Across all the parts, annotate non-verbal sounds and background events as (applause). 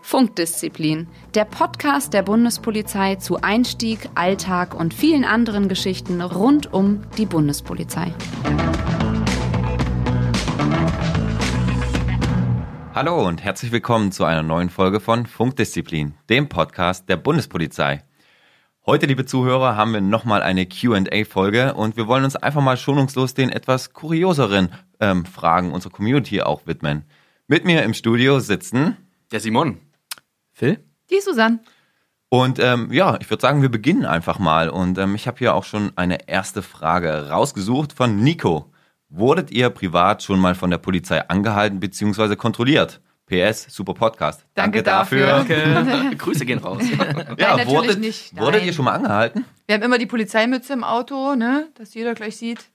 Funkdisziplin, der Podcast der Bundespolizei zu Einstieg, Alltag und vielen anderen Geschichten rund um die Bundespolizei. Hallo und herzlich willkommen zu einer neuen Folge von Funkdisziplin, dem Podcast der Bundespolizei. Heute, liebe Zuhörer, haben wir nochmal eine QA-Folge und wir wollen uns einfach mal schonungslos den etwas kurioseren ähm, Fragen unserer Community auch widmen. Mit mir im Studio sitzen Der Simon. Phil? Die Susanne. und ähm, ja, ich würde sagen, wir beginnen einfach mal. Und ähm, ich habe hier auch schon eine erste Frage rausgesucht von Nico. Wurdet ihr privat schon mal von der Polizei angehalten bzw. kontrolliert? PS, super Podcast. Danke dafür. Danke. (laughs) Grüße gehen raus. Ja, Nein, natürlich wurdet, nicht. wurdet Nein. ihr schon mal angehalten? Wir haben immer die Polizeimütze im Auto, ne, dass jeder gleich sieht.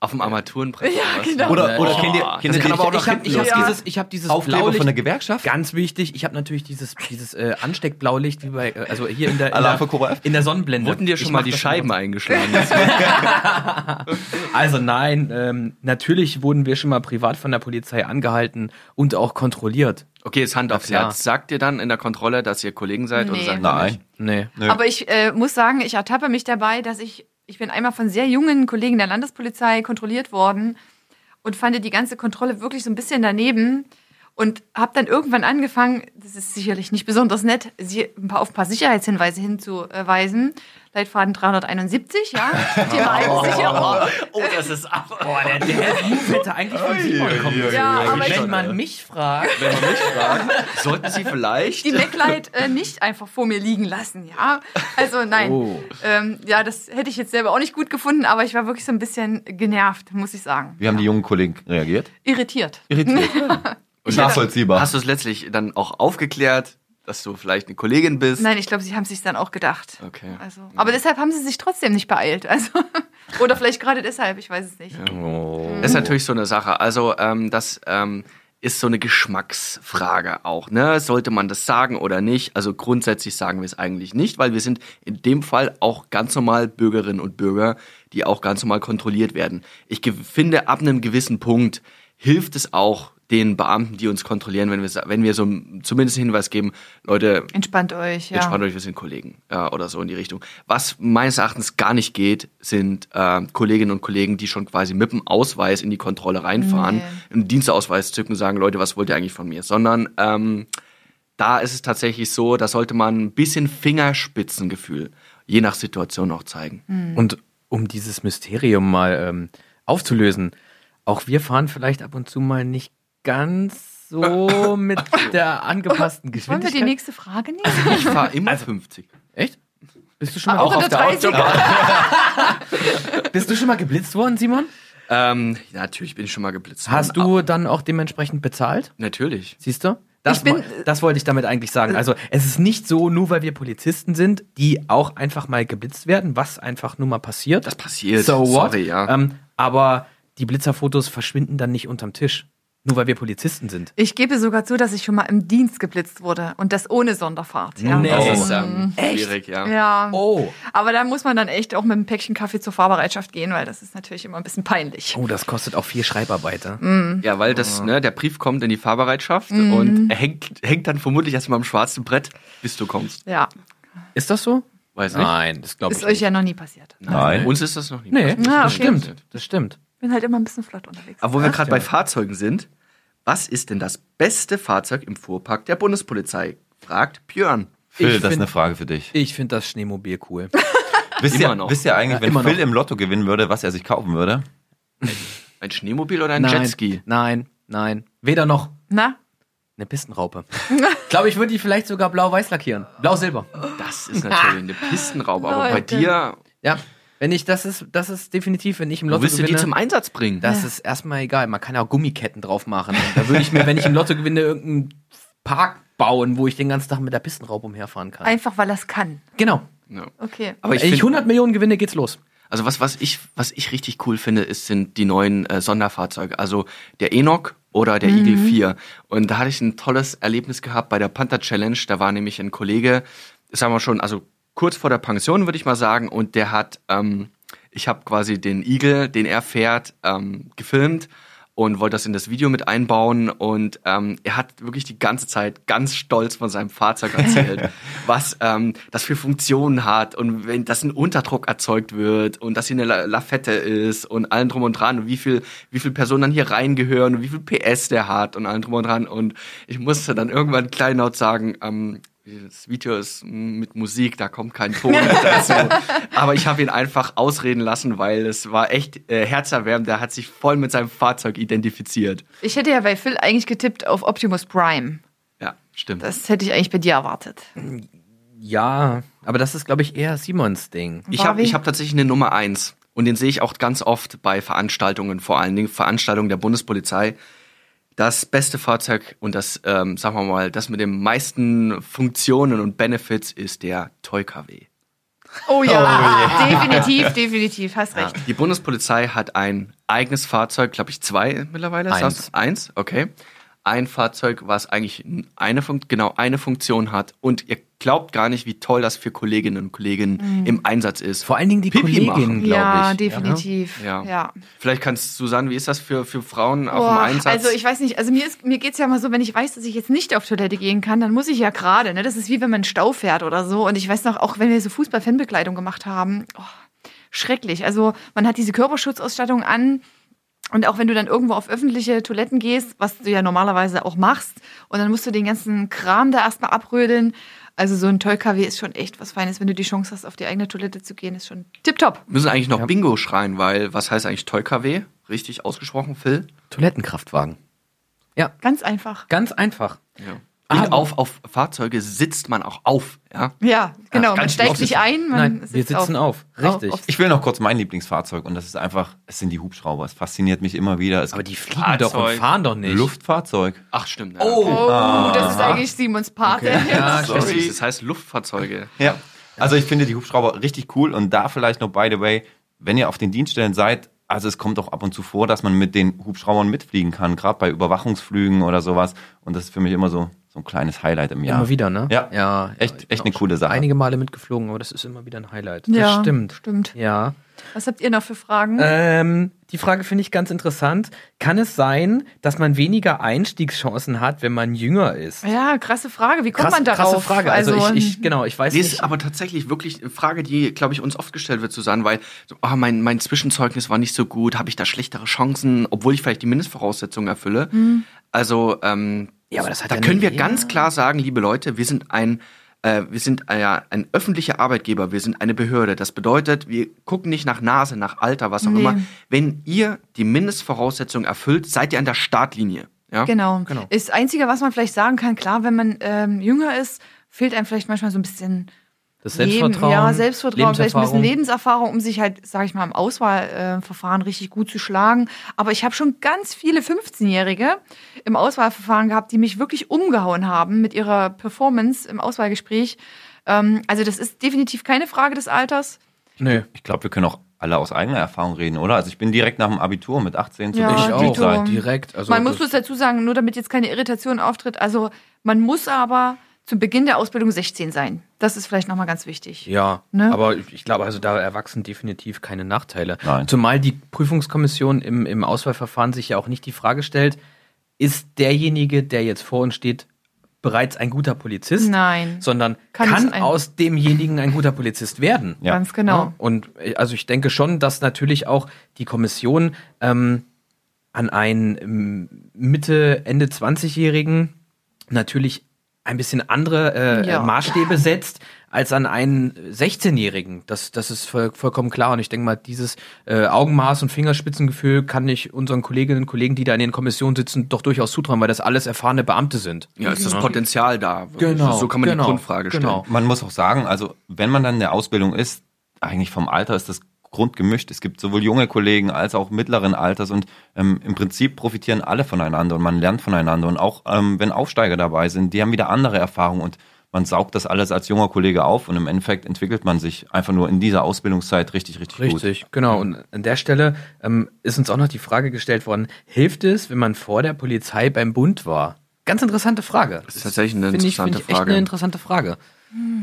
Auf dem Armaturenbrett. Ja, genau. Oder, oder Oh, kennt ihr, das kennt ihr kann die- aber auch noch ich habe hinten ich hab losgehen. dieses, ich hab dieses Aufkleber Blaulicht, von der Gewerkschaft? ganz wichtig. Ich habe natürlich dieses, dieses äh, Ansteckblaulicht, wie bei, äh, also hier in der, in der, in der Sonnenblende. Wurden dir Ich schon mal mach die das Scheiben eingeschlagen? (laughs) Also nein, ähm, natürlich wurden wir schon mal privat von der Polizei angehalten und auch kontrolliert. okay, jetzt Hand aufs. Herz. Sagt ihr dann in der Kontrolle, dass ihr Kollegen seid? Oder Nee. sagt ihr Nein. nicht? Nee. Nö. Aber ich äh, muss sagen, ich ertappe mich dabei, dass ich, ich bin einmal von sehr jungen Kollegen der Landespolizei kontrolliert worden und fand die ganze Kontrolle wirklich so ein bisschen daneben und habe dann irgendwann angefangen, das ist sicherlich nicht besonders nett, sie ein paar, auf ein paar Sicherheitshinweise hinzuweisen. Leitfaden 371, ja, (laughs) Thema Eigensicherung. Oh, das ist aber. Boah, der, der Move hätte eigentlich von Simon kommen müssen. Ja, aber Wenn man mich fragt, Wenn man mich fragt, sollten Sie vielleicht. die MacLight äh, nicht einfach vor mir liegen lassen, ja. Also nein. Oh. Ähm, ja, das hätte ich jetzt selber auch nicht gut gefunden, aber ich war wirklich so ein bisschen genervt, muss ich sagen. Wie haben die jungen Kollegen reagiert? Irritiert. Irritiert. (laughs) Nachvollziehbar. Hast du es letztlich dann auch aufgeklärt, dass du vielleicht eine Kollegin bist? Nein, ich glaube, sie haben sich dann auch gedacht. Okay. Also, aber deshalb haben sie sich trotzdem nicht beeilt. Also, (laughs) oder vielleicht gerade deshalb, ich weiß es nicht. Das ist natürlich so eine Sache. Also, ähm, das ähm, ist so eine Geschmacksfrage auch. Ne? Sollte man das sagen oder nicht? Also grundsätzlich sagen wir es eigentlich nicht, weil wir sind in dem Fall auch ganz normal Bürgerinnen und Bürger, die auch ganz normal kontrolliert werden. Ich finde, ab einem gewissen Punkt hilft es auch den Beamten, die uns kontrollieren, wenn wir, wenn wir so zumindest einen Hinweis geben, Leute, Entspannt euch, ja. Entspannt euch, wir sind Kollegen ja, oder so in die Richtung. Was meines Erachtens gar nicht geht, sind äh, Kolleginnen und Kollegen, die schon quasi mit dem Ausweis in die Kontrolle reinfahren, Nee. einen Dienstausweis zücken und sagen, Leute, was wollt ihr eigentlich von mir? Sondern ähm, da ist es tatsächlich so, da sollte man ein bisschen Fingerspitzengefühl je nach Situation auch zeigen. Und um dieses Mysterium mal ähm, aufzulösen, auch wir fahren vielleicht ab und zu mal nicht ganz so (laughs) mit der angepassten Wollen wir Geschwindigkeit. die nächste Frage nehmen? Ich fahre immer 50. Echt? Bist du schon mal Auch in der 30 (laughs) Bist du schon mal geblitzt worden, Simon? Ähm, ja, natürlich bin ich schon mal geblitzt. Hast worden, du dann auch dementsprechend bezahlt? aber- Natürlich. Siehst du? Das, Ich bin- wo- das wollte ich damit eigentlich sagen. Also es ist nicht so, nur weil wir Polizisten sind, die auch einfach mal geblitzt werden, was einfach nur mal passiert. Das passiert. So what? Sorry, ja. Ähm, aber die Blitzerfotos verschwinden dann nicht unterm Tisch. Nur weil wir Polizisten sind. Ich gebe sogar zu, dass ich schon mal im Dienst geblitzt wurde und das ohne Sonderfahrt. Ja. Nee. das Oh. ist ähm, schwierig, ja. Ja. Oh. Aber da muss man dann echt auch mit einem Päckchen Kaffee zur Fahrbereitschaft gehen, weil das ist natürlich immer ein bisschen peinlich. Oh, das kostet auch viel Schreibarbeit. ja? Ja, weil das, ne, der Brief kommt in die Fahrbereitschaft und er hängt, hängt dann vermutlich erstmal am schwarzen Brett, bis du kommst. Ja. Ist das so? Weiß nicht. Nein, das glaube ich Ist euch nicht. ja noch nie passiert. Nein. Uns ist das noch nicht. Nee, passiert. Ah, das okay. stimmt. Das stimmt. Bin halt immer ein bisschen flott unterwegs. Aber wo wir gerade ja. bei Fahrzeugen sind, was ist denn das beste Fahrzeug im Fuhrpark der Bundespolizei? Fragt Björn. Phil, Ich das ist eine Frage für dich. Ich finde das Schneemobil cool. (laughs) Wisst ihr, noch. wisst ihr eigentlich, Ja, wenn Phil noch. im Lotto gewinnen würde, was er sich kaufen würde? Ein Schneemobil oder ein nein, Jetski? Nein, nein. Weder noch. Na? Eine Pistenraupe. (laughs) Ich glaube, ich würde die vielleicht sogar blau-weiß lackieren. Blau-silber. Das ist natürlich (laughs) eine Pistenraube. Aber bei dir, Ja. Wenn ich, das ist, das ist definitiv, wenn ich im wo Lotto willst du die gewinne, zum Einsatz bringen? das ist erstmal egal. Man kann ja auch Gummiketten drauf machen. Und da würde ich mir, wenn ich im Lotto gewinne, irgendeinen Park bauen, wo ich den ganzen Tag mit der Pistenraube umherfahren kann. Einfach, weil er es kann. Genau. Ja. Okay. Aber ich Wenn ich finde, 100 Millionen gewinne, geht's los. also was, was ich, was ich richtig cool finde, ist, sind die neuen äh, Sonderfahrzeuge. Also der Enoch oder der Eagle 4. Und da hatte ich ein tolles Erlebnis gehabt bei der Panther Challenge. Da war nämlich ein Kollege, sagen wir schon, also kurz vor der Pension, würde ich mal sagen, und der hat, ähm, ich habe quasi den Eagle, den er fährt, ähm, gefilmt und wollte das in das Video mit einbauen. Und ähm, er hat wirklich die ganze Zeit ganz stolz von seinem Fahrzeug erzählt, (laughs) was ähm, das für Funktionen hat und wenn das ein Unterdruck erzeugt wird und dass hier eine La Lafette ist und allen drum und dran und wie viel, wie viel Personen dann hier reingehören und wie viel PS der hat und allen drum und dran. Und ich musste dann irgendwann kleinlaut sagen, ähm, das Video ist mit Musik, da kommt kein Ton (laughs) dazu. Aber ich habe ihn einfach ausreden lassen, weil es war echt äh, herzerwärmend. Der hat sich voll mit seinem Fahrzeug identifiziert. Ich hätte ja bei Phil eigentlich getippt auf Optimus Prime. Ja, stimmt. Das hätte ich eigentlich bei dir erwartet. Ja, aber das ist, glaube ich, eher Simons Ding. ich habe hab tatsächlich eine Nummer eins und den sehe ich auch ganz oft bei Veranstaltungen, vor allen Dingen Veranstaltungen der Bundespolizei. Das beste Fahrzeug und das, ähm, sagen wir mal, das mit den meisten Funktionen und Benefits ist der Toy KW. Oh ja, (laughs) definitiv, (laughs) definitiv, hast recht. Die Bundespolizei hat ein eigenes Fahrzeug, glaube ich, zwei mittlerweile. Eins. Eins, okay. Ein Fahrzeug, was eigentlich eine Fun genau eine Funktion hat. Und ihr glaubt gar nicht, wie toll das für Kolleginnen und Kollegen im Einsatz ist. Vor allen Dingen die Pipi machen. Kollegin, glaube Ja, ich. definitiv. Ja. ja. Vielleicht kannst du sagen, wie ist das für, für Frauen auch Boah, im Einsatz? Also ich weiß nicht, also mir, ist, mir geht's ja mal so, wenn ich weiß, dass ich jetzt nicht auf Toilette gehen kann, dann muss ich ja gerade. Ne? Das ist wie wenn man einen Stau fährt oder so. Und ich weiß noch, auch wenn wir so Fußball-Fanbekleidung gemacht haben, oh, schrecklich. Also man hat diese Körperschutzausstattung an. Und auch wenn du dann irgendwo auf öffentliche Toiletten gehst, was du ja normalerweise auch machst, und dann musst du den ganzen Kram da erstmal abrödeln. Also so ein Toll-KW ist schon echt was Feines, wenn du die Chance hast, auf die eigene Toilette zu gehen, ist schon tipptopp. Wir müssen eigentlich noch Bingo schreien, weil was heißt eigentlich Toy KW? Richtig ausgesprochen, Phil? Toilettenkraftwagen. Ja, Ganz einfach. ganz einfach. Ja. Ah, Und auf, auf Fahrzeuge sitzt man auch auf. Ja? Ja, genau. man ganz steigt nicht ein, man Nein, sitzt wir sitzen auf. Richtig. auf- Ich will noch kurz mein Lieblingsfahrzeug und das ist einfach, es sind die Hubschrauber. Es fasziniert mich immer wieder. Es aber die fliegen doch und Fahrzeug. fahren doch nicht. Luftfahrzeug. Ach, stimmt. Ja. Oh, das ist eigentlich Simons Part. Ja, Sorry. Das heißt Luftfahrzeuge. Ja. Also ich finde die Hubschrauber richtig cool und da vielleicht noch, by the way, wenn ihr auf den Dienststellen seid, also es kommt auch ab und zu vor, dass man mit den Hubschraubern mitfliegen kann, gerade bei Überwachungsflügen oder sowas. Und das ist für mich immer so, so ein kleines Highlight im Jahr. Immer wieder, ne? Ja. ja Echt- bin echt eine coole Sache. Einige Male mitgeflogen, aber das ist immer wieder ein Highlight. Ja, das stimmt. stimmt. Ja. Was habt ihr noch für Fragen? Ähm, die Frage finde ich ganz interessant. Kann es sein, dass man weniger Einstiegschancen hat, wenn man jünger ist? ja, krasse Frage. Wie kommt man darauf? krasse Frage. Also, ich, ich, genau, ich weiß Die nicht. ist aber tatsächlich wirklich eine Frage, die, glaube ich, uns oft gestellt wird, Susanne, weil so, ah, mein, mein Zwischenzeugnis war nicht so gut, habe ich da schlechtere Chancen, obwohl ich vielleicht die Mindestvoraussetzungen erfülle. Also, ähm, Ja, aber das hat da ja können wir ganz klar sagen, liebe Leute, wir sind ein äh, wir sind ein, ja, ein öffentlicher Arbeitgeber, wir sind eine Behörde. Das bedeutet, wir gucken nicht nach Nase, nach Alter, was auch Nee. immer. Wenn ihr die Mindestvoraussetzungen erfüllt, seid ihr an der Startlinie. Ja? Genau. Genau. Ist das Einzige, was man vielleicht sagen kann, klar, wenn man ähm, jünger ist, fehlt einem vielleicht manchmal so ein bisschen das Selbstvertrauen. Leben, ja, Selbstvertrauen, vielleicht ein bisschen Lebenserfahrung. Um sich halt, sag ich mal, im Auswahlverfahren richtig gut zu schlagen. Aber ich habe schon ganz viele 15-Jährige im Auswahlverfahren gehabt, die mich wirklich umgehauen haben mit ihrer Performance im Auswahlgespräch. Ähm, also das ist definitiv keine Frage des Alters. Nö. Ich glaube, wir können auch alle aus eigener Erfahrung reden, oder? Also ich bin direkt nach dem Abitur mit 18 zu Ja, Ich auch. Dito. Direkt. Also man muss das- bloß dazu sagen, nur damit jetzt keine Irritation auftritt, also man muss aber zu Beginn der Ausbildung 16 sein. Das ist vielleicht nochmal ganz wichtig. Ja, Ne? aber ich glaube, also da erwachsen definitiv keine Nachteile. Nein. Zumal die Prüfungskommission im, im Auswahlverfahren sich ja auch nicht die Frage stellt, ist derjenige, der jetzt vor uns steht, bereits ein guter Polizist? Nein. Sondern Kann kann, aus demjenigen ein guter Polizist werden? Ja. Ganz genau. Ja, Und äh, also ich denke schon, dass natürlich auch die Kommission ähm, an einen ähm, Mitte, Ende 20-Jährigen natürlich ein bisschen andere äh, Ja. Maßstäbe (laughs) setzt als an einen 16-Jährigen. Das, das ist voll, vollkommen klar. Und ich denke mal, dieses äh, Augenmaß und Fingerspitzengefühl kann ich unseren Kolleginnen und Kollegen, die da in den Kommissionen sitzen, doch durchaus zutrauen, weil das alles erfahrene Beamte sind. Ja, ist das Potenzial da? Genau, So kann man genau, die Grundfrage stellen. genau. Man muss auch sagen, also wenn man dann in der Ausbildung ist, eigentlich vom Alter ist das grundgemischt. Es gibt sowohl junge Kollegen als auch mittleren Alters und ähm, im Prinzip profitieren alle voneinander und man lernt voneinander. Und auch ähm, wenn Aufsteiger dabei sind, die haben wieder andere Erfahrungen und man saugt das alles als junger Kollege auf und im Endeffekt entwickelt man sich einfach nur in dieser Ausbildungszeit richtig, richtig, gut. Richtig, genau. Und an der Stelle ähm, ist uns auch noch die Frage gestellt worden, hilft es, wenn man vor der Polizei beim Bund war? Ganz interessante Frage. Das ist tatsächlich eine interessante finde ich echt Frage. eine interessante Frage.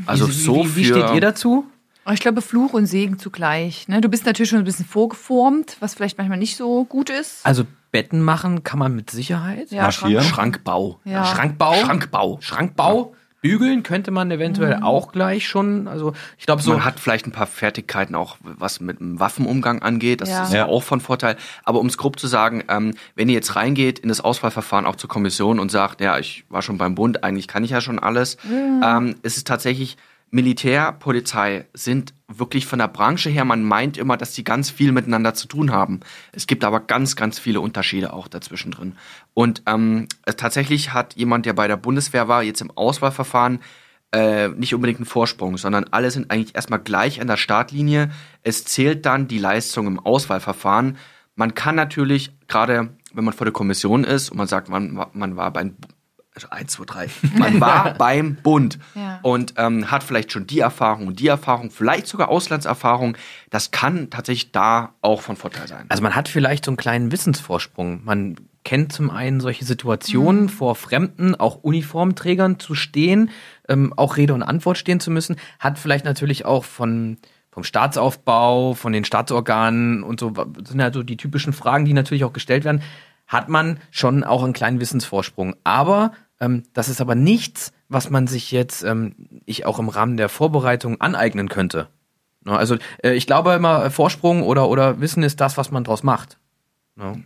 Also wie, so wie, wie für- steht ihr dazu? Aber Ich glaube, Fluch und Segen zugleich. Ne? Du bist natürlich schon ein bisschen vorgeformt, was vielleicht manchmal nicht so gut ist. Also Betten machen kann man mit Sicherheit. Ja, Marschieren. Schrankbau. Ja. Schrankbau. Schrankbau. Schrankbau. Bügeln könnte man eventuell auch gleich schon. Also ich glaube so. Man hat vielleicht ein paar Fertigkeiten auch, was mit dem Waffenumgang angeht. Das Ja. ist Ja. auch von Vorteil. Aber um es grob zu sagen, ähm, wenn ihr jetzt reingeht in das Auswahlverfahren auch zur Kommission und sagt, ja, ich war schon beim Bund, eigentlich kann ich ja schon alles, ähm, ist es tatsächlich Militär, Polizei sind wirklich von der Branche her, man meint immer, dass die ganz viel miteinander zu tun haben. Es gibt aber ganz, ganz viele Unterschiede auch dazwischen drin. Und ähm, tatsächlich hat jemand, der bei der Bundeswehr war, jetzt im Auswahlverfahren äh, nicht unbedingt einen Vorsprung, sondern alle sind eigentlich erstmal gleich an der Startlinie. Es zählt dann die Leistung im Auswahlverfahren. Man kann natürlich, gerade wenn man vor der Kommission ist und man sagt, man, war- man war also eins, zwei, drei. Man (laughs) war beim Bund Ja. und ähm, hat vielleicht schon die Erfahrung und die Erfahrung, vielleicht sogar Auslandserfahrung. Das kann tatsächlich da auch von Vorteil sein. Also man hat vielleicht so einen kleinen Wissensvorsprung. Man kennt zum einen solche Situationen, vor Fremden, auch Uniformträgern zu stehen, ähm, auch Rede und Antwort stehen zu müssen, hat vielleicht natürlich auch von vom Staatsaufbau, von den Staatsorganen und so, das sind ja so die typischen Fragen, die natürlich auch gestellt werden, hat man schon auch einen kleinen Wissensvorsprung. Aber ähm, das ist aber nichts, was man sich jetzt, ähm, ich auch im Rahmen der Vorbereitung aneignen könnte. Ne, Also äh, ich glaube immer, äh, Vorsprung oder, oder Wissen ist das, was man draus macht. Ne?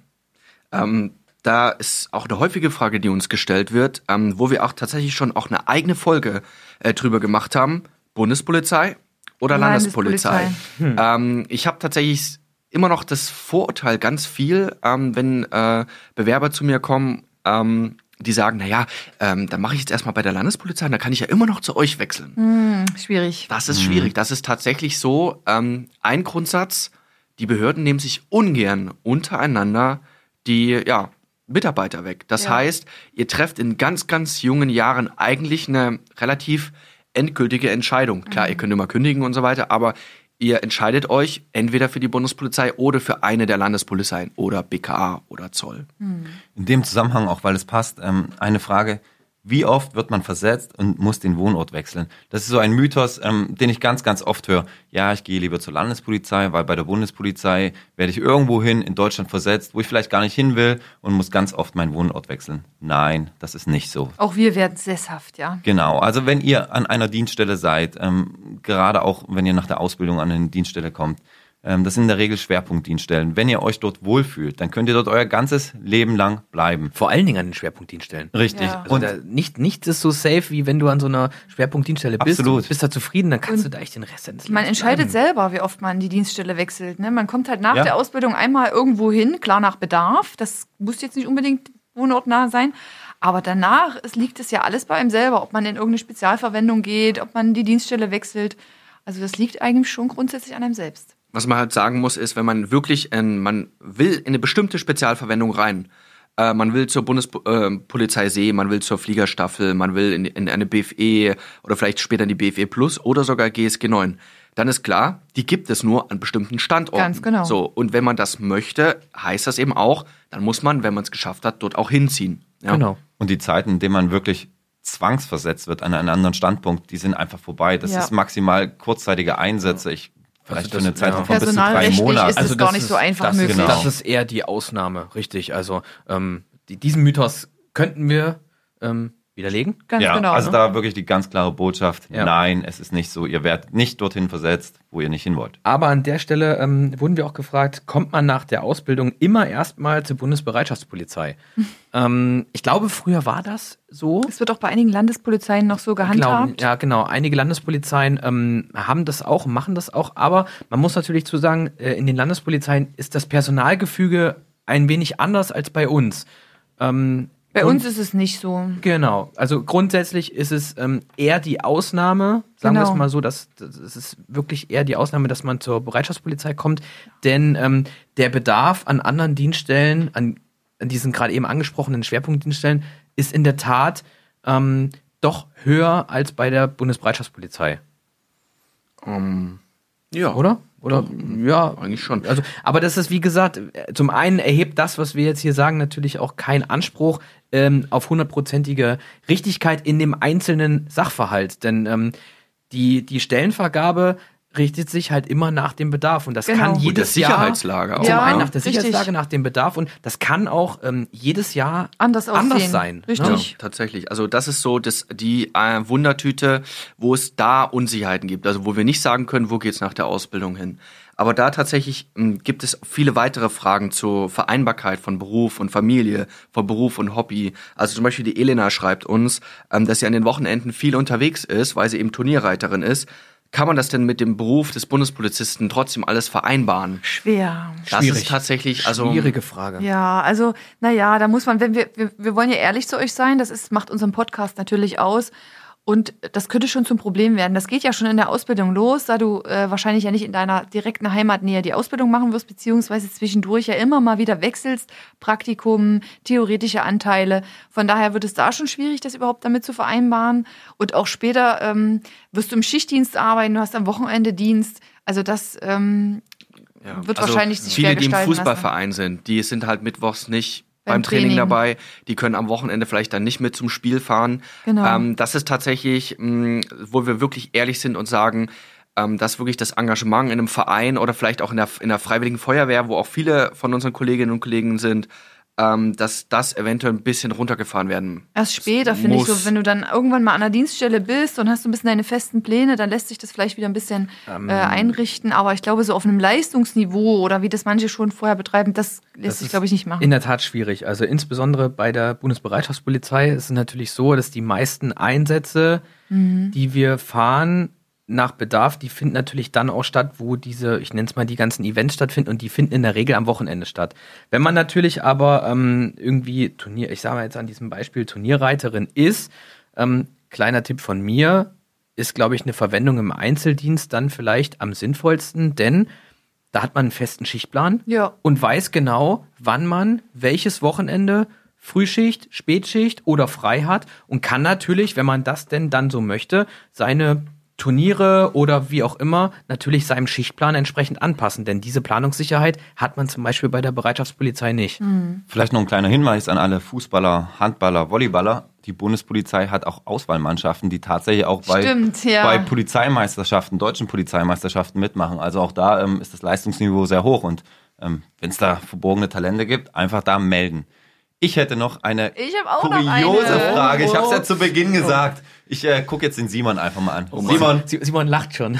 Ähm, da ist auch eine häufige Frage, die uns gestellt wird, ähm, wo wir auch tatsächlich schon auch eine eigene Folge äh, drüber gemacht haben. Bundespolizei oder Landespolizei? Landespolizei. Ähm, ich habe tatsächlich immer noch das Vorurteil ganz viel, ähm, wenn äh, Bewerber zu mir kommen, ähm, die sagen, naja, ähm, dann mache ich jetzt erstmal bei der Landespolizei, dann kann ich ja immer noch zu euch wechseln. Hm, schwierig. Das ist schwierig. Das ist tatsächlich so ähm, ein Grundsatz. Die Behörden nehmen sich ungern untereinander die ja, Mitarbeiter weg. Das Ja. heißt, ihr trefft in ganz, ganz jungen Jahren eigentlich eine relativ endgültige Entscheidung. Klar, ihr könnt immer kündigen und so weiter, aber ihr entscheidet euch entweder für die Bundespolizei oder für eine der Landespolizeien oder BKA oder Zoll. In dem Zusammenhang, auch weil es passt, ähm, eine Frage. Wie oft wird man versetzt und muss den Wohnort wechseln? Das ist so ein Mythos, ähm, den ich ganz, ganz oft höre. Ja, ich gehe lieber zur Landespolizei, weil bei der Bundespolizei werde ich irgendwo hin in Deutschland versetzt, wo ich vielleicht gar nicht hin will und muss ganz oft meinen Wohnort wechseln. Nein, das ist nicht so. Auch wir werden sesshaft, ja. Genau, also wenn ihr an einer Dienststelle seid, ähm, gerade auch wenn ihr nach der Ausbildung an eine Dienststelle kommt, das sind in der Regel Schwerpunktdienststellen. Wenn ihr euch dort wohlfühlt, dann könnt ihr dort euer ganzes Leben lang bleiben. Vor allen Dingen an den Schwerpunktdienststellen. Richtig. Ja. Also Und da, nicht, nichts ist so safe, wie wenn du an so einer Schwerpunktdienststelle bist. Absolut. Und bist da zufrieden, dann kannst du da echt den Rest deines Man entscheidet bleiben. selber, wie oft man die Dienststelle wechselt. Ne? Man kommt halt nach Ja. der Ausbildung einmal irgendwo hin, klar nach Bedarf. Das muss jetzt nicht unbedingt wohnortnah sein. Aber danach es liegt es ja alles bei einem selber, ob man in irgendeine Spezialverwendung geht, ob man die Dienststelle wechselt. Also das liegt eigentlich schon grundsätzlich an einem selbst. Was man halt sagen muss, ist, wenn man wirklich, in, man will in eine bestimmte Spezialverwendung rein, äh, man will zur Bundespolizei äh, See, man will zur Fliegerstaffel, man will in, in eine BFE oder vielleicht später in die BFE Plus oder sogar GSG 9, dann ist klar, die gibt es nur an bestimmten Standorten. Ganz genau. So, und wenn man das möchte, heißt das eben auch, dann muss man, wenn man es geschafft hat, dort auch hinziehen. Ja? Genau. Und die Zeiten, in denen man wirklich zwangsversetzt wird an einen anderen Standpunkt, die sind einfach vorbei. Das Ja. ist maximal kurzzeitige Einsätze. Ich, vielleicht Also für eine das- Zeitraum ja. von bis zu drei Monaten. ist es gar nicht so einfach das möglich. Ist, Genau. Das ist eher die Ausnahme, richtig. Also ähm, die, diesen Mythos könnten wir ähm, widerlegen. Ganz ja, genau. also ne? da wirklich die ganz klare Botschaft. Ja. Nein, es ist nicht so. Ihr werdet nicht dorthin versetzt, wo ihr nicht hin wollt. Aber an der Stelle ähm, wurden wir auch gefragt, kommt man nach der Ausbildung immer erstmal zur Bundesbereitschaftspolizei? (laughs) ähm, ich glaube, früher war das so. Es wird auch bei einigen Landespolizeien noch so gehandhabt. Glauben, ja, genau. Einige Landespolizeien ähm, haben das auch, machen das auch, aber man muss natürlich zu sagen, äh, in den Landespolizeien ist das Personalgefüge ein wenig anders als bei uns. Ähm, Bei und- uns ist es nicht so. Genau. Also grundsätzlich ist es ähm, eher die Ausnahme, sagen wir Genau. es mal so, dass es ist wirklich eher die Ausnahme, dass man zur Bereitschaftspolizei kommt, denn ähm, der Bedarf an anderen Dienststellen, an, an diesen gerade eben angesprochenen Schwerpunktdienststellen, ist in der Tat ähm, doch höher als bei der Bundesbereitschaftspolizei, Ähm, ja, oder? Oder ja, eigentlich schon. also, aber das ist, wie gesagt, zum einen erhebt das, was wir jetzt hier sagen, natürlich auch keinen Anspruch ähm, auf hundertprozentige Richtigkeit in dem einzelnen Sachverhalt. Denn ähm, die, die Stellenvergabe richtet sich halt immer nach dem Bedarf und das Genau. kann Und jedes der Jahr Sicherheitslage auch. zum Ja, einen nach der richtig. Sicherheitslage, nach dem Bedarf und das kann auch ähm, jedes Jahr Anders aussehen. anders sein. Richtig. Ne? Ja, tatsächlich. Also das ist so das, die äh, Wundertüte, wo es da Unsicherheiten gibt. Also wo wir nicht sagen können, wo geht's nach der Ausbildung hin. Aber da tatsächlich ähm, gibt es viele weitere Fragen zur Vereinbarkeit von Beruf und Familie, von Beruf und Hobby. Also zum Beispiel die Elena schreibt uns, ähm, dass sie an den Wochenenden viel unterwegs ist, weil sie eben Turnierreiterin ist. Kann man das denn mit dem Beruf des Bundespolizisten trotzdem alles vereinbaren? Schwer. Das Schwierig. ist tatsächlich, also Schwierige Frage. Ja, also, naja, da muss man, wenn wir, wir, wir wollen ja ehrlich zu euch sein, das ist, macht unseren Podcast natürlich aus. Und das könnte schon zum Problem werden. Das geht ja schon in der Ausbildung los, da du äh, wahrscheinlich ja nicht in deiner direkten Heimatnähe die Ausbildung machen wirst, beziehungsweise zwischendurch ja immer mal wieder wechselst. Praktikum, theoretische Anteile. Von daher wird es da schon schwierig, das überhaupt damit zu vereinbaren. Und auch später ähm, wirst du im Schichtdienst arbeiten, du hast am Wochenende Dienst. Also das ähm, Ja, Wird also wahrscheinlich sich viele, die im Fußballverein sind, die sind halt mittwochs nicht beim, Beim Training. Training. dabei, die können am Wochenende vielleicht dann nicht mit zum Spiel fahren. Genau. Ähm, das ist tatsächlich, mh, wo wir wirklich ehrlich sind und sagen, ähm, dass wirklich das Engagement in einem Verein oder vielleicht auch in der, in der Freiwilligen Feuerwehr, wo auch viele von unseren Kolleginnen und Kollegen sind, ähm, dass das eventuell ein bisschen runtergefahren werden. Erst später, finde ich so, wenn du dann irgendwann mal an der Dienststelle bist und hast so ein bisschen deine festen Pläne, dann lässt sich das vielleicht wieder ein bisschen Ähm. äh, einrichten. Aber ich glaube, so auf einem Leistungsniveau oder wie das manche schon vorher betreiben, das lässt Das sich, glaube ich, nicht machen. In der Tat schwierig. Also insbesondere bei der Bundesbereitschaftspolizei ist es natürlich so, dass die meisten Einsätze, Mhm. die wir fahren, nach Bedarf, die finden natürlich dann auch statt, wo diese, ich nenne es mal, die ganzen Events stattfinden und die finden in der Regel am Wochenende statt. Wenn man natürlich aber ähm, irgendwie Turnier, ich sage mal jetzt an diesem Beispiel Turnierreiterin ist, ähm, kleiner Tipp von mir, ist, glaube ich, eine Verwendung im Einzeldienst dann vielleicht am sinnvollsten, denn da hat man einen festen Schichtplan Ja. und weiß genau, wann man welches Wochenende Frühschicht, Spätschicht oder frei hat und kann natürlich, wenn man das denn dann so möchte, seine Turniere oder wie auch immer natürlich seinem Schichtplan entsprechend anpassen. Denn diese Planungssicherheit hat man zum Beispiel bei der Bereitschaftspolizei nicht. Vielleicht noch ein kleiner Hinweis an alle Fußballer, Handballer, Volleyballer. Die Bundespolizei hat auch Auswahlmannschaften, die tatsächlich auch bei, Stimmt, ja. bei Polizeimeisterschaften, deutschen Polizeimeisterschaften mitmachen. Also auch da ähm, ist das Leistungsniveau sehr hoch und ähm, wenn es da verborgene Talente gibt, einfach da melden. Ich hätte noch eine Ich habe auch noch kuriose eine. Frage. Ich habe es ja Oh. zu Beginn gesagt. Ich äh, gucke jetzt den Simon einfach mal an. Mann. Simon, Simon lacht schon.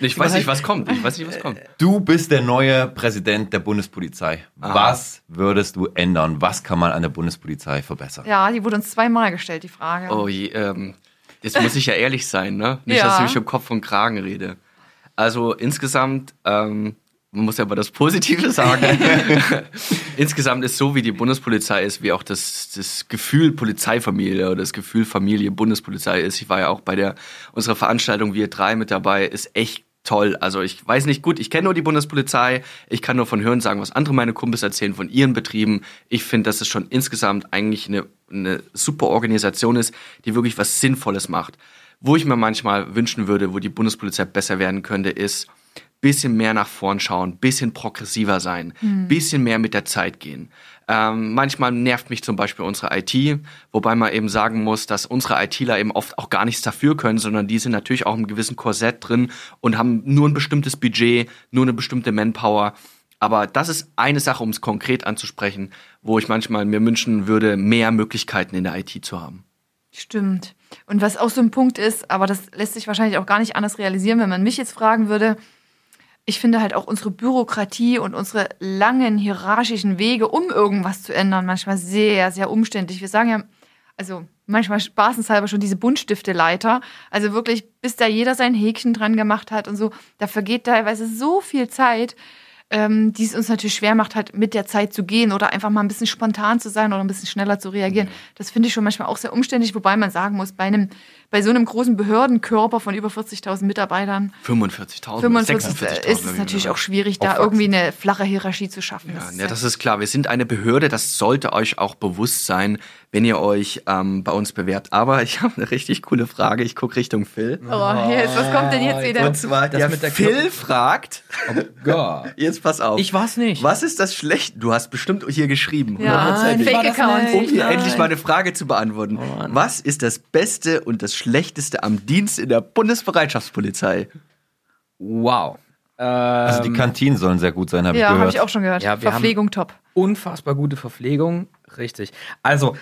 Ich weiß nicht, was kommt. Ich weiß nicht, was kommt. du bist der neue Präsident der Bundespolizei. Ah. Was würdest du ändern? Was kann man an der Bundespolizei verbessern? Ja, die wurde uns zweimal gestellt, die Frage. Oh je, ähm, jetzt muss ich ja ehrlich sein, ne? Nicht, Ja. dass ich mich um Kopf und Kragen rede. Also insgesamt, ähm, man muss ja aber das Positive sagen. (laughs) insgesamt ist so, wie die Bundespolizei ist, wie auch das, das Gefühl Polizeifamilie oder das Gefühl Familie Bundespolizei ist. Ich war ja auch bei der unserer Veranstaltung Wir drei mit dabei, ist echt toll. Also ich weiß nicht gut, ich kenne nur die Bundespolizei, ich kann nur von Hören sagen, was andere meine Kumpels erzählen von ihren Betrieben. Ich finde, dass es schon insgesamt eigentlich eine, eine super Organisation ist, die wirklich was Sinnvolles macht. Wo ich mir manchmal wünschen würde, wo die Bundespolizei besser werden könnte, ist bisschen mehr nach vorn schauen, bisschen progressiver sein, bisschen mehr mit der Zeit gehen. Ähm, manchmal nervt mich zum Beispiel unsere IT, wobei man eben sagen muss, dass unsere ITler eben oft auch gar nichts dafür können, sondern die sind natürlich auch im gewissen Korsett drin und haben nur ein bestimmtes Budget, nur eine bestimmte Manpower. Aber das ist eine Sache, um es konkret anzusprechen, wo ich manchmal mir wünschen würde, mehr Möglichkeiten in der IT zu haben. Stimmt. Und was auch so ein Punkt ist, aber das lässt sich wahrscheinlich auch gar nicht anders realisieren, wenn man mich jetzt fragen würde, ich finde halt auch unsere Bürokratie und unsere langen hierarchischen Wege, um irgendwas zu ändern, manchmal sehr, sehr umständlich. Wir sagen ja, also manchmal spaßenshalber schon diese Buntstifteleiter. Also wirklich, bis da jeder sein Häkchen dran gemacht hat und so, da vergeht teilweise so viel Zeit, ähm, die es uns natürlich schwer macht, halt mit der Zeit zu gehen oder einfach mal ein bisschen spontan zu sein oder ein bisschen schneller zu reagieren. Das finde ich schon manchmal auch sehr umständlich, wobei man sagen muss, bei einem, bei so einem großen Behördenkörper von über 40.000 Mitarbeitern, 45.000, 45 46.000, ist es natürlich auch schwierig, da Aufwachsen. irgendwie eine flache Hierarchie zu schaffen. Ja, ist ne, das ist klar. Wir sind eine Behörde, das sollte euch auch bewusst sein, wenn ihr euch ähm, bei uns bewerbt. Aber ich habe eine richtig coole Frage. Ich gucke Richtung Phil. Oh, jetzt, was kommt denn jetzt wieder? Und zwar, Das der, mit der Phil Knopf- fragt, Gott. (laughs) jetzt pass auf. Ich war's nicht. Was ist das Schlechte? Du hast bestimmt hier geschrieben. Ja, hundertprozentig. Fake war das Account. Um hier Nein. endlich mal eine Frage zu beantworten. Mann. Was ist das Beste und das Schlechteste am Dienst in der Bundesbereitschaftspolizei? Wow. Also die Kantinen sollen sehr gut sein, habe ich Ja, gehört. habe ich auch schon gehört. Ja, Verpflegung top. unfassbar gute Verpflegung. Richtig. Also,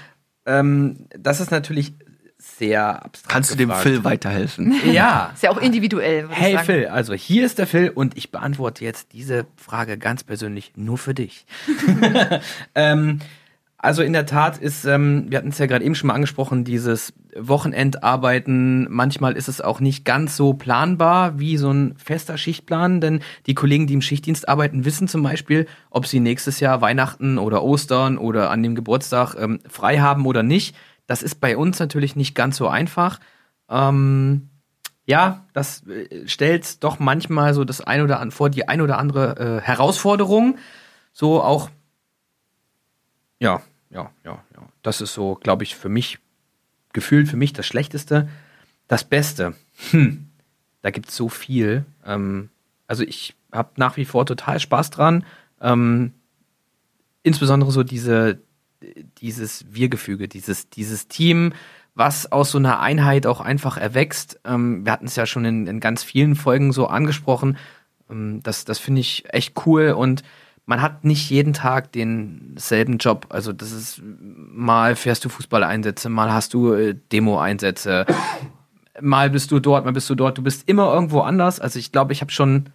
ähm, das ist natürlich sehr abstrakt. Kannst du dem gefragt. Phil weiterhelfen? (laughs) Ja. Ist ja auch individuell. Hey sagen. Phil, also hier ist der Phil und ich beantworte jetzt diese Frage ganz persönlich nur für dich. (laughs) ähm, also in der Tat ist, ähm, wir hatten es ja gerade eben schon mal angesprochen, dieses Wochenendarbeiten, manchmal ist es auch nicht ganz so planbar wie so ein fester Schichtplan, denn die Kollegen, die im Schichtdienst arbeiten, wissen zum Beispiel, ob sie nächstes Jahr Weihnachten oder Ostern oder an dem Geburtstag ähm, frei haben oder nicht. Das ist bei uns natürlich nicht ganz so einfach. Ähm, ja, das äh, stellt doch manchmal so das ein oder an, vor die ein oder andere äh, Herausforderung. So auch, ja, ja, ja, ja. Das ist so, glaube ich, für mich, gefühlt für mich das Schlechteste. Das Beste, hm, da gibt es so viel. Ähm, also ich habe nach wie vor total Spaß dran. Ähm, insbesondere so diese, dieses Wir-Gefüge, dieses, dieses Team, was aus so einer Einheit auch einfach erwächst. Ähm, wir hatten es ja schon in, in ganz vielen Folgen so angesprochen. Ähm, das das finde ich echt cool und man hat nicht jeden Tag denselben Job. Also das ist mal fährst du Fußballeinsätze, mal hast du äh, Demo-Einsätze, mal bist du dort, mal bist du dort. Du bist immer irgendwo anders. Also ich glaube, ich habe schon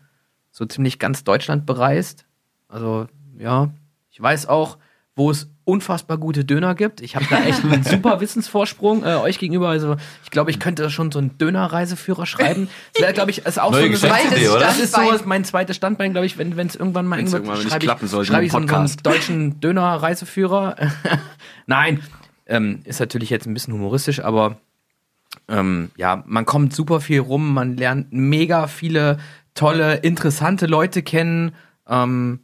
so ziemlich ganz Deutschland bereist. Also ja, ich weiß auch, wo es unfassbar gute Döner gibt. Ich habe da echt einen (laughs) super Wissensvorsprung äh, euch gegenüber. Also ich glaube, ich könnte schon so einen Döner-Reiseführer schreiben. (laughs) Das wäre, glaube ich, ist auch Neue so eine oder? Das ist so mein zweites Standbein, glaube ich, wenn es irgendwann mal Wenn's irgendwann schreibe klappen ich, sollte schreibe ich so, so einen deutschen Döner-Reiseführer. (laughs) Nein, ähm, ist natürlich jetzt ein bisschen humoristisch, aber ähm, ja, man kommt super viel rum, man lernt mega viele tolle, interessante Leute kennen. Ähm,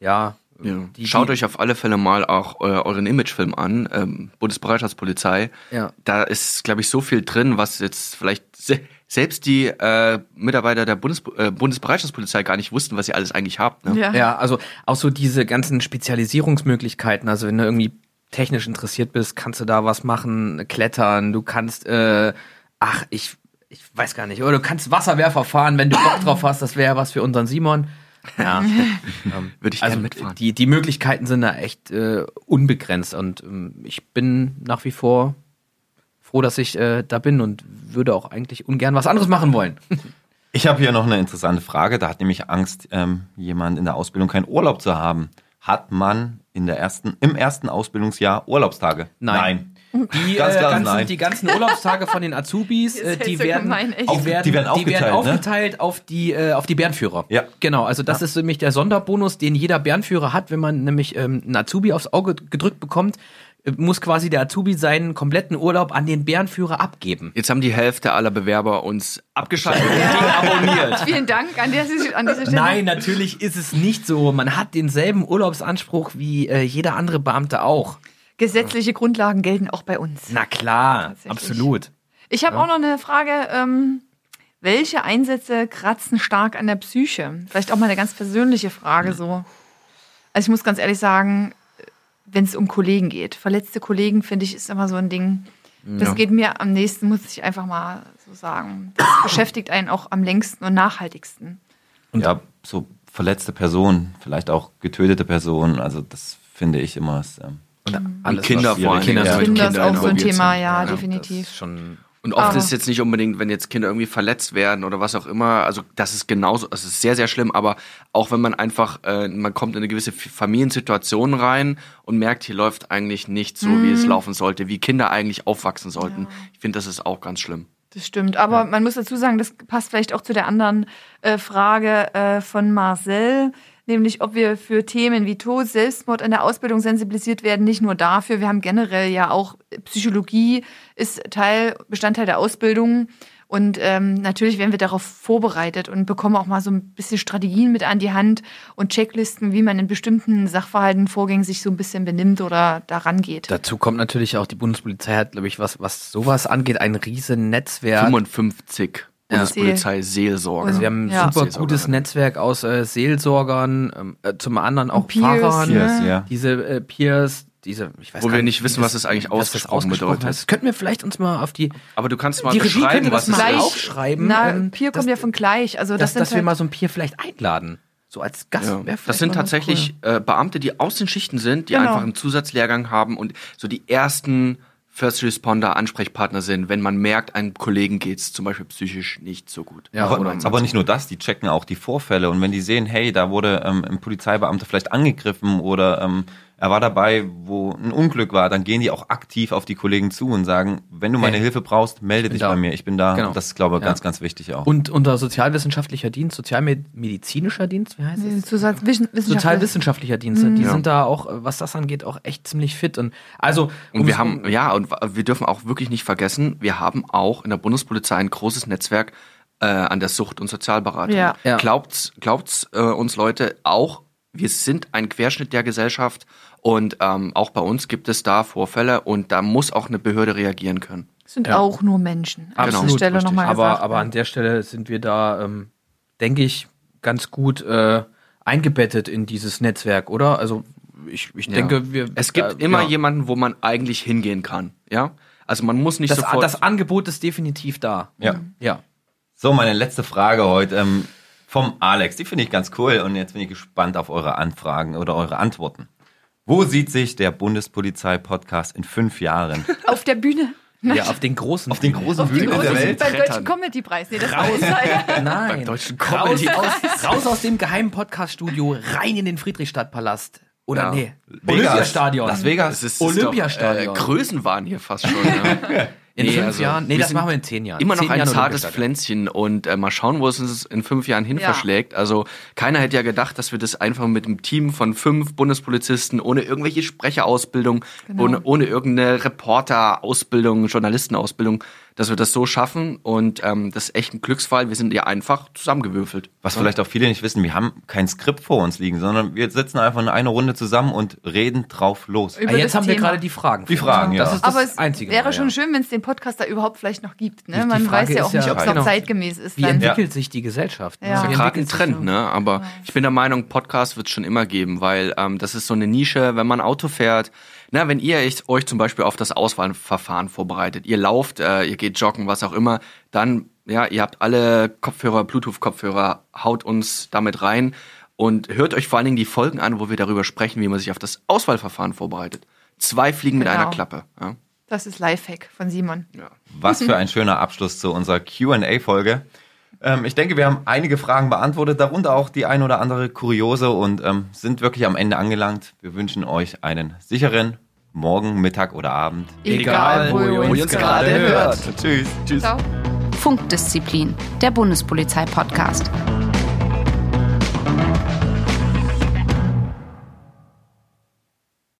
ja, Ja. die- Schaut die- euch auf alle Fälle mal auch äh, euren Imagefilm an, ähm, Bundesbereitschaftspolizei. Ja. Da ist, glaube ich, so viel drin, was jetzt vielleicht se selbst die äh, Mitarbeiter der Bundes äh, Bundesbereitschaftspolizei gar nicht wussten, was ihr alles eigentlich habt. Ne? Ja. Ja, also auch so diese ganzen Spezialisierungsmöglichkeiten. Also wenn du irgendwie technisch interessiert bist, kannst du da was machen, klettern, du kannst, äh, ach, ich, ich weiß gar nicht, oder du kannst Wasserwerfer fahren, wenn du Bock drauf hast, das wäre was für unseren Simon. Ja, (laughs) ähm, Würde ich also gerne mitfahren. die, die Möglichkeiten sind da echt äh, unbegrenzt und ähm, ich bin nach wie vor froh, dass ich äh, da bin und würde auch eigentlich ungern was anderes machen wollen. (laughs) Ich habe hier noch eine interessante Frage. Da hat nämlich Angst, ähm, jemand in der Ausbildung keinen Urlaub zu haben. Hat man in der ersten, im ersten Ausbildungsjahr Urlaubstage? Nein. Die, Ganz äh, klar, ganzen, nein. die ganzen Urlaubstage von den Azubis, (laughs) äh, die, werden, gemein, die, werden, Die werden die werden aufgeteilt, ne? aufgeteilt auf die äh, auf die Bärenführer. Ja. Genau, also das ist nämlich der Sonderbonus, den jeder Bärenführer hat, wenn man nämlich ähm, einen Azubi aufs Auge gedrückt bekommt, äh, muss quasi der Azubi seinen kompletten Urlaub an den Bärenführer abgeben. Jetzt haben die Hälfte aller Bewerber uns abgeschaltet und deabonniert. (laughs) Vielen Dank an, der, an dieser Stelle. Nein, natürlich ist es nicht so. Man hat denselben Urlaubsanspruch wie äh, jeder andere Beamte auch. Gesetzliche Grundlagen gelten auch bei uns. Na klar, absolut. Ich habe auch noch eine Frage. Ähm, welche Einsätze kratzen stark an der Psyche? Vielleicht auch mal eine ganz persönliche Frage so. Also ich muss ganz ehrlich sagen, wenn es um Kollegen geht, verletzte Kollegen finde ich ist immer so ein Ding. Das Ja. geht mir am nächsten, muss ich einfach mal so sagen. Das (coughs) beschäftigt einen auch am längsten und nachhaltigsten. Und ja, so verletzte Personen, vielleicht auch getötete Personen. Also das finde ich immer. ist, Ähm, Alles, Kinder was- vor allem. Kinder Ja, sind- Kinder ist auch so ein Thema, sind. ja, Ja, definitiv. Schon Und oft Aber- ist es jetzt nicht unbedingt, wenn jetzt Kinder irgendwie verletzt werden oder was auch immer. Also das ist genauso, das ist sehr, sehr schlimm. Aber auch wenn man einfach, äh, man kommt in eine gewisse Familiensituation rein und merkt, hier läuft eigentlich nicht so, wie es laufen sollte, wie Kinder eigentlich aufwachsen sollten. Ich finde, das ist auch ganz schlimm. Das stimmt, aber man muss dazu sagen, das passt vielleicht auch zu der anderen äh, Frage äh, von Marcel, nämlich ob wir für Themen wie Tod, Selbstmord in der Ausbildung sensibilisiert werden, nicht nur dafür, wir haben generell ja auch Psychologie ist Teil, Bestandteil der Ausbildung und ähm, natürlich werden wir darauf vorbereitet und bekommen auch mal so ein bisschen Strategien mit an die Hand und Checklisten, wie man in bestimmten Sachverhalten, Vorgängen sich so ein bisschen benimmt oder daran geht. Dazu kommt natürlich auch, die Bundespolizei hat, glaube ich, was, was sowas angeht, ein riesen Netzwerk. 55 Bundespolizei Seelsorge. Also wir haben ein Ja. super Seelsorger. gutes Netzwerk aus äh, Seelsorgern, ähm, äh, zum anderen auch Peers, Fahrern, ne? Peers, ja. diese äh, Peers, diese, ich weiß Wo gar wir nicht wissen, was es eigentlich was das ausgesprochen bedeutet. heißt. Könnten wir vielleicht uns mal auf die, Aber du kannst mal beschreiben, was das es mal Gleich. ist. aufschreiben. Na, ähm, Pier kommt dass- ja von gleich. Also das, dass, sind dass wir halt, mal so ein Peer vielleicht einladen. So als Gast. Ja. Das sind tatsächlich cool. äh, Beamte, die aus den Schichten sind, die Genau. einfach einen Zusatzlehrgang haben und so die ersten First Responder Ansprechpartner sind, wenn man merkt, einem Kollegen geht's zum Beispiel psychisch nicht so gut. Ja, aber, aber nicht nur das, die checken auch die Vorfälle und wenn die sehen, hey, da wurde ähm, ein Polizeibeamter vielleicht angegriffen oder ähm, er war dabei, wo ein Unglück war, dann gehen die auch aktiv auf die Kollegen zu und sagen, wenn du meine Hey, Hilfe brauchst, melde dich da. bei mir, ich bin da. Genau. Das ist, glaube ich, Ja. ganz, ganz wichtig auch. Und unter sozialwissenschaftlicher Dienst, sozialmedizinischer Dienst, wie heißt es? Sozialwissenschaftlicher Dienst, die sind da auch, was das angeht, auch echt ziemlich fit. Und also Und wir haben, ja, und wir dürfen auch wirklich nicht vergessen, wir haben auch in der Bundespolizei ein großes Netzwerk äh, an der Sucht- und Sozialberatung. Ja. Ja. Glaubt's, glaubt's äh, uns Leute auch, wir sind ein Querschnitt der Gesellschaft und ähm, auch bei uns gibt es da Vorfälle und da muss auch eine Behörde reagieren können. sind Ja. auch nur Menschen. An dieser Stelle Richtig. nochmal aber, gesagt. aber an der Stelle sind wir da, ähm, denke ich, ganz gut äh, eingebettet in dieses Netzwerk, oder? Also ich, ich denke, wir. Es gibt äh, immer ja. jemanden, wo man eigentlich hingehen kann. Ja, also man muss nicht Das, sofort. das Angebot ist definitiv da. Ja. Ja. So, meine letzte Frage heute ähm, vom Alex. Die finde ich ganz cool und jetzt bin ich gespannt auf eure Anfragen oder eure Antworten. Wo sieht sich der Bundespolizei-Podcast in fünf Jahren? auf der Bühne. Ja, auf den großen. Auf den großen Bühnen der großen- Welt? Beim. Deutschen Comedy-Preis. Nee, das Raus. war Nein. Beim deutschen raus, Comedy. aus, raus aus dem geheimen Podcast-Studio, rein in den Friedrichstadtpalast. Oder Ja. nee. Vegas. Olympiastadion. Las Vegas. Es ist, Olympiastadion. Ist doch, äh, Größenwahn hier fast schon. Ja. (laughs) In Nee, fünf also, Jahren? Nee, das machen wir in zehn Jahren. Immer noch Zehn ein Jahren zartes. Pflänzchen und äh, mal schauen, wo es uns in fünf Jahren hin Ja. verschlägt. Also keiner hätte ja gedacht, dass wir das einfach mit einem Team von fünf Bundespolizisten ohne irgendwelche Sprecherausbildung, Genau. ohne, ohne irgendeine Reporterausbildung, Journalistenausbildung, dass wir das so schaffen. Und ähm, das ist echt ein Glücksfall. Wir sind ja einfach zusammengewürfelt. Was vielleicht auch viele nicht wissen, wir haben kein Skript vor uns liegen, sondern wir sitzen einfach in einer Runde zusammen und reden drauf los. Über Ah, jetzt haben wir Thema. gerade die Fragen. Die. Fragen, ja. Das ist das Aber es Einzige. wäre ja. schon schön, wenn es den Podcast da überhaupt vielleicht noch gibt. Ne? Man weiß ja auch nicht, ja- ob es genau. noch zeitgemäß ist. Wie Dann. entwickelt sich die Gesellschaft? Ja. Wie Das ist ja gerade ein Trend, so- ne? Aber ich bin der Meinung, Podcast wird es schon immer geben, weil ähm, das ist so eine Nische, wenn man Auto fährt. Na, wenn ihr euch, euch zum Beispiel auf das Auswahlverfahren vorbereitet, ihr lauft, äh, ihr geht joggen, was auch immer, dann, ja, ihr habt alle Kopfhörer, Bluetooth-Kopfhörer, haut uns damit rein und hört euch vor allen Dingen die Folgen an, wo wir darüber sprechen, wie man sich auf das Auswahlverfahren vorbereitet. Zwei Fliegen mit Genau. einer Klappe. Ja. Das ist Lifehack von Simon. Was für ein schöner Abschluss zu unserer QA-Folge. Ähm, ich denke, wir haben einige Fragen beantwortet, darunter auch die ein oder andere Kuriose und ähm, sind wirklich am Ende angelangt. Wir wünschen euch einen sicheren Morgen, Mittag oder Abend. Egal, wo ihr uns gerade hört. Tschüss. Tschüss. Ciao. Funkdisziplin, der Bundespolizei-Podcast.